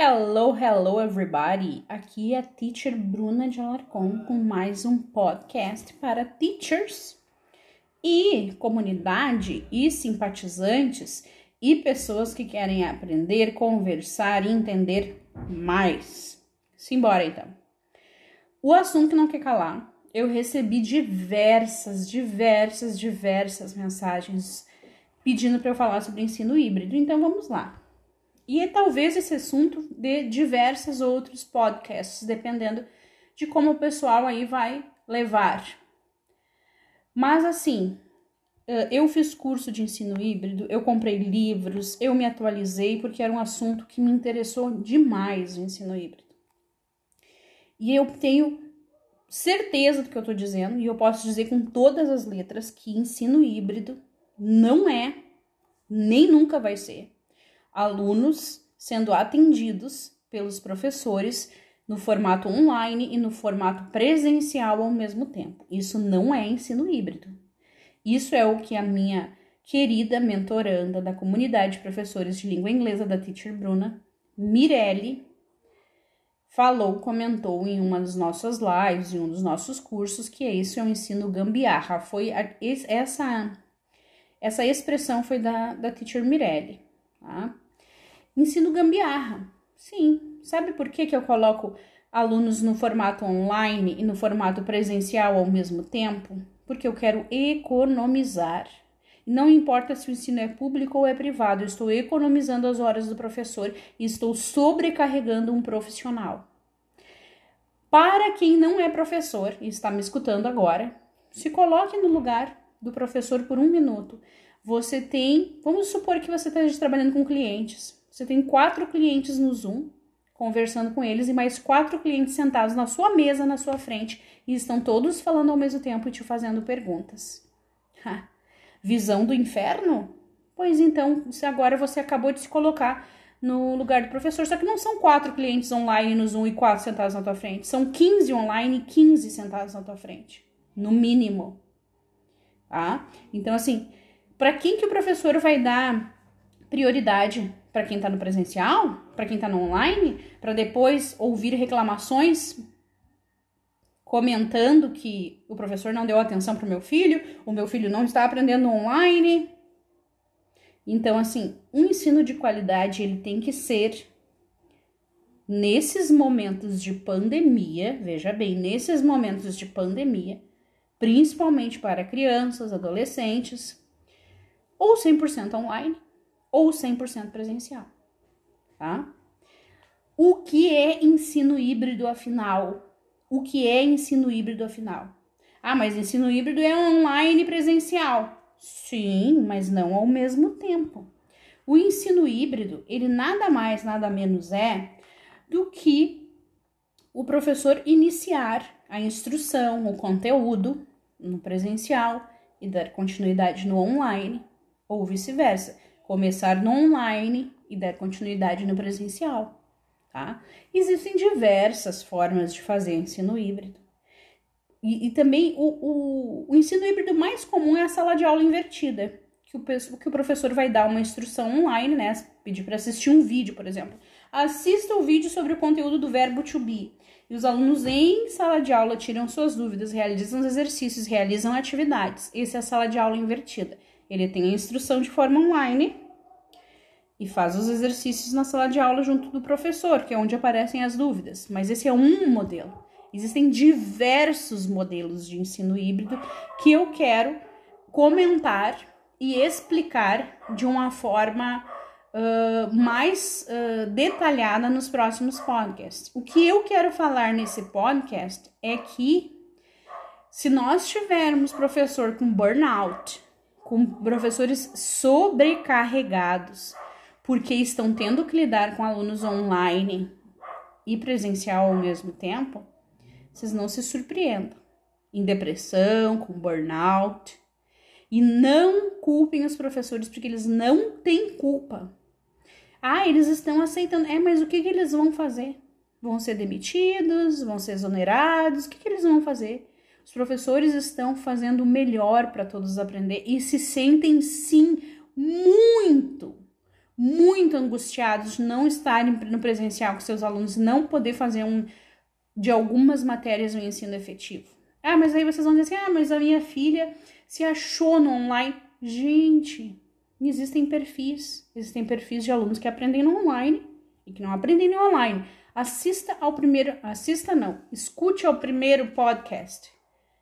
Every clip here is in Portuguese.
Hello, hello everybody! Aqui é a teacher Bruna de Alarcon com mais um podcast para teachers e comunidade e simpatizantes e pessoas que querem aprender, conversar e entender mais. Simbora então. O assunto não quer calar. Eu recebi diversas, diversas, diversas mensagens pedindo para eu falar sobre ensino híbrido. Então vamos lá. E é talvez esse assunto de diversos outros podcasts, dependendo de como o pessoal aí vai levar. Mas assim, eu fiz curso de ensino híbrido, eu comprei livros, eu me atualizei porque era um assunto que me interessou demais o ensino híbrido. E eu tenho certeza do que eu estou dizendo, e eu posso dizer com todas as letras que ensino híbrido não é, nem nunca vai ser, alunos sendo atendidos pelos professores no formato online e no formato presencial ao mesmo tempo. Isso não é ensino híbrido. Isso é o que a minha querida mentoranda da comunidade de professores de língua inglesa da Teacher Bruna, Mirelle, falou, comentou em uma das nossas lives, em um dos nossos cursos, que isso é um ensino gambiarra. Foi a, essa essa expressão foi da, da Teacher Mirelle, tá? Ensino gambiarra. Sim. Sabe por que, que eu coloco alunos no formato online e no formato presencial ao mesmo tempo? Porque eu quero economizar. Não importa se o ensino é público ou é privado, eu estou economizando as horas do professor e estou sobrecarregando um profissional. Para quem não é professor e está me escutando agora, se coloque no lugar do professor por um minuto. Você tem, vamos supor que você esteja trabalhando com clientes. Você tem quatro clientes no Zoom, conversando com eles, e mais quatro clientes sentados na sua mesa, na sua frente, e estão todos falando ao mesmo tempo e te fazendo perguntas. Ha. Visão do inferno? Pois então, se agora você acabou de se colocar no lugar do professor, só que não são quatro clientes online no Zoom e quatro sentados na tua frente, são 15 online e 15 sentados na tua frente, no mínimo. Tá? Então, assim, para quem que o professor vai dar prioridade? Para quem está no presencial, para quem está no online, para depois ouvir reclamações comentando que o professor não deu atenção para o meu filho, o meu filho não está aprendendo online. Então, assim, um ensino de qualidade ele tem que ser nesses momentos de pandemia, veja bem, nesses momentos de pandemia, principalmente para crianças, adolescentes, ou 100% online, ou 100% presencial, tá? O que é ensino híbrido afinal? O que é ensino híbrido afinal? Ah, mas ensino híbrido é online presencial. Sim, mas não ao mesmo tempo. O ensino híbrido, ele nada mais, nada menos é do que o professor iniciar a instrução, o conteúdo no presencial e dar continuidade no online, ou vice-versa começar no online e dar continuidade no presencial, tá? Existem diversas formas de fazer ensino híbrido. E, e também o, o, o, ensino híbrido mais comum é a sala de aula invertida, que o, que o professor vai dar uma instrução online, né? Pedir para assistir um vídeo, por exemplo. Assista o vídeo sobre o conteúdo do verbo to be. E os alunos em sala de aula tiram suas dúvidas, realizam os exercícios, realizam atividades. Essa é a sala de aula invertida. Ele tem a instrução de forma online e faz os exercícios na sala de aula junto do professor, que é onde aparecem as dúvidas. Mas esse é um modelo. Existem diversos modelos de ensino híbrido que eu quero comentar e explicar de uma forma uh, mais uh, detalhada nos próximos podcasts. O que eu quero falar nesse podcast é que se nós tivermos professor com burnout, com professores sobrecarregados, porque estão tendo que lidar com alunos online e presencial ao mesmo tempo, vocês não se surpreendam. Em depressão, com burnout. E não culpem os professores, porque eles não têm culpa. Ah, eles estão aceitando. É, mas o que, que eles vão fazer? Vão ser demitidos? Vão ser exonerados? O que, que eles vão fazer? Os professores estão fazendo o melhor para todos aprender e se sentem sim muito, muito angustiados de não estarem no presencial com seus alunos, não poder fazer um de algumas matérias um ensino efetivo. Ah, mas aí vocês vão dizer assim: "Ah, mas a minha filha se achou no online". Gente, existem perfis, existem perfis de alunos que aprendem no online e que não aprendem no online. Assista ao primeiro, assista não, escute ao primeiro podcast.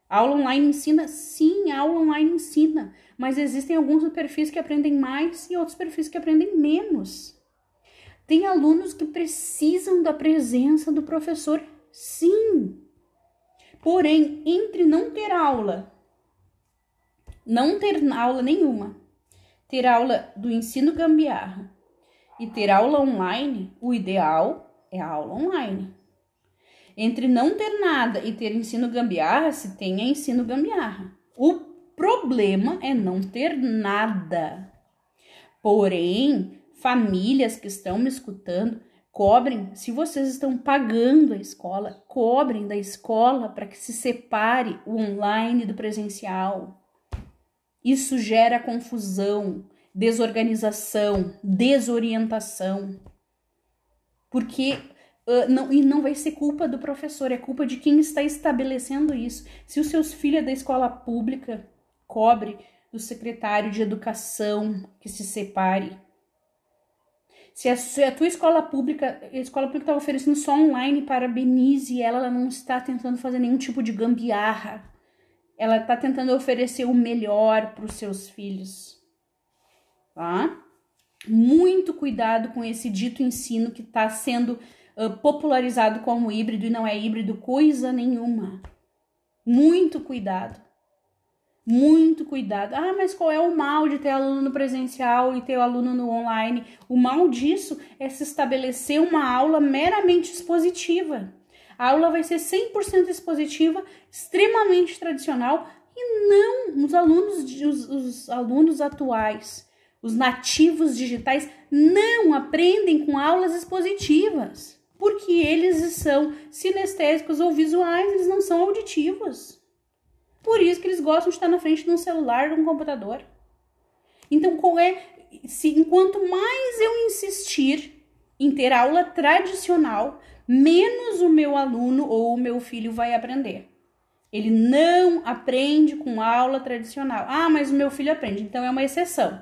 A aula online ensina? Sim, a aula online ensina, mas existem alguns perfis que aprendem mais e outros perfis que aprendem menos. Tem alunos que precisam da presença do professor, sim. Porém, entre não ter aula, não ter aula nenhuma, ter aula do ensino gambiarra e ter aula online, o ideal é a aula online. Entre não ter nada e ter ensino gambiarra, se tenha ensino gambiarra. O problema é não ter nada. Porém, famílias que estão me escutando, cobrem, se vocês estão pagando a escola, cobrem da escola para que se separe o online do presencial. Isso gera confusão, desorganização, desorientação. Porque Uh, não, e não vai ser culpa do professor, é culpa de quem está estabelecendo isso. Se os seus filhos da escola pública, cobre do secretário de educação que se separe. Se a, se a tua escola pública, a escola pública está oferecendo só online, parabenize ela, ela não está tentando fazer nenhum tipo de gambiarra. Ela está tentando oferecer o melhor para os seus filhos. Tá? Muito cuidado com esse dito ensino que está sendo popularizado como híbrido e não é híbrido coisa nenhuma. Muito cuidado. Muito cuidado. Ah, mas qual é o mal de ter aluno no presencial e ter aluno no online? O mal disso é se estabelecer uma aula meramente expositiva. A aula vai ser 100% expositiva, extremamente tradicional e não os alunos, os, os alunos atuais, os nativos digitais não aprendem com aulas expositivas porque eles são sinestésicos ou visuais, eles não são auditivos. Por isso que eles gostam de estar na frente de um celular, de um computador. Então, qual é se enquanto mais eu insistir em ter aula tradicional, menos o meu aluno ou o meu filho vai aprender. Ele não aprende com aula tradicional. Ah, mas o meu filho aprende, então é uma exceção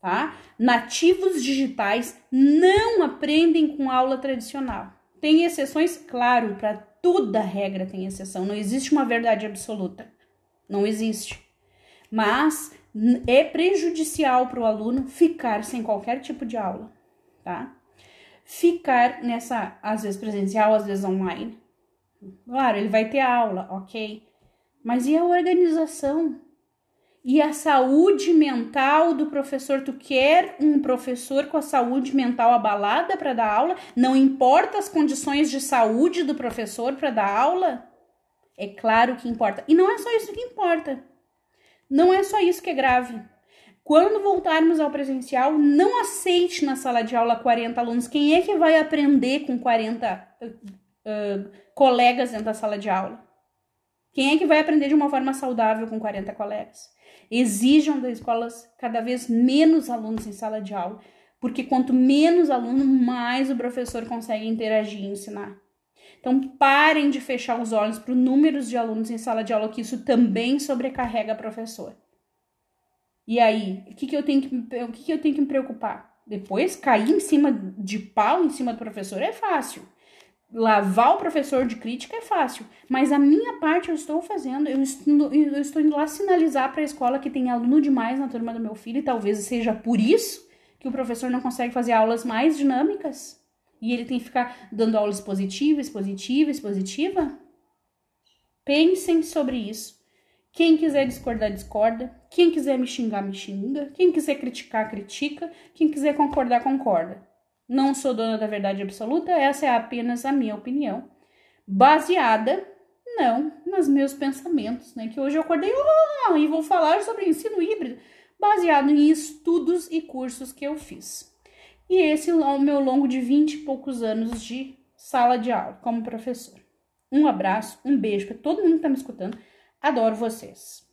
tá? Nativos digitais não aprendem com aula tradicional. Tem exceções, claro, para toda regra tem exceção, não existe uma verdade absoluta. Não existe. Mas é prejudicial para o aluno ficar sem qualquer tipo de aula, tá? Ficar nessa, às vezes presencial, às vezes online. Claro, ele vai ter aula, ok. Mas e a organização? E a saúde mental do professor. Tu quer um professor com a saúde mental abalada para dar aula? Não importa as condições de saúde do professor para dar aula? É claro que importa. E não é só isso que importa. Não é só isso que é grave. Quando voltarmos ao presencial, não aceite na sala de aula 40 alunos. Quem é que vai aprender com 40 uh, uh, colegas dentro da sala de aula? Quem é que vai aprender de uma forma saudável com 40 colegas? Exijam das escolas cada vez menos alunos em sala de aula, porque quanto menos aluno, mais o professor consegue interagir e ensinar. Então, parem de fechar os olhos para o número de alunos em sala de aula, que isso também sobrecarrega o professor. E aí, o que, que, eu, tenho que, o que, que eu tenho que me preocupar? Depois, cair em cima de pau em cima do professor é fácil lavar o professor de crítica é fácil, mas a minha parte eu estou fazendo, eu estou, eu estou indo lá sinalizar para a escola que tem aluno demais na turma do meu filho, e talvez seja por isso que o professor não consegue fazer aulas mais dinâmicas e ele tem que ficar dando aulas positivas, positivas, positiva. Pensem sobre isso. Quem quiser discordar, discorda. Quem quiser me xingar, me xinga. Quem quiser criticar, critica. Quem quiser concordar, concorda. Não sou dona da verdade absoluta, essa é apenas a minha opinião, baseada, não, nos meus pensamentos, né? Que hoje eu acordei oh, e vou falar sobre ensino híbrido, baseado em estudos e cursos que eu fiz. E esse é o meu longo de 20 e poucos anos de sala de aula como professor. Um abraço, um beijo para todo mundo que está me escutando. Adoro vocês.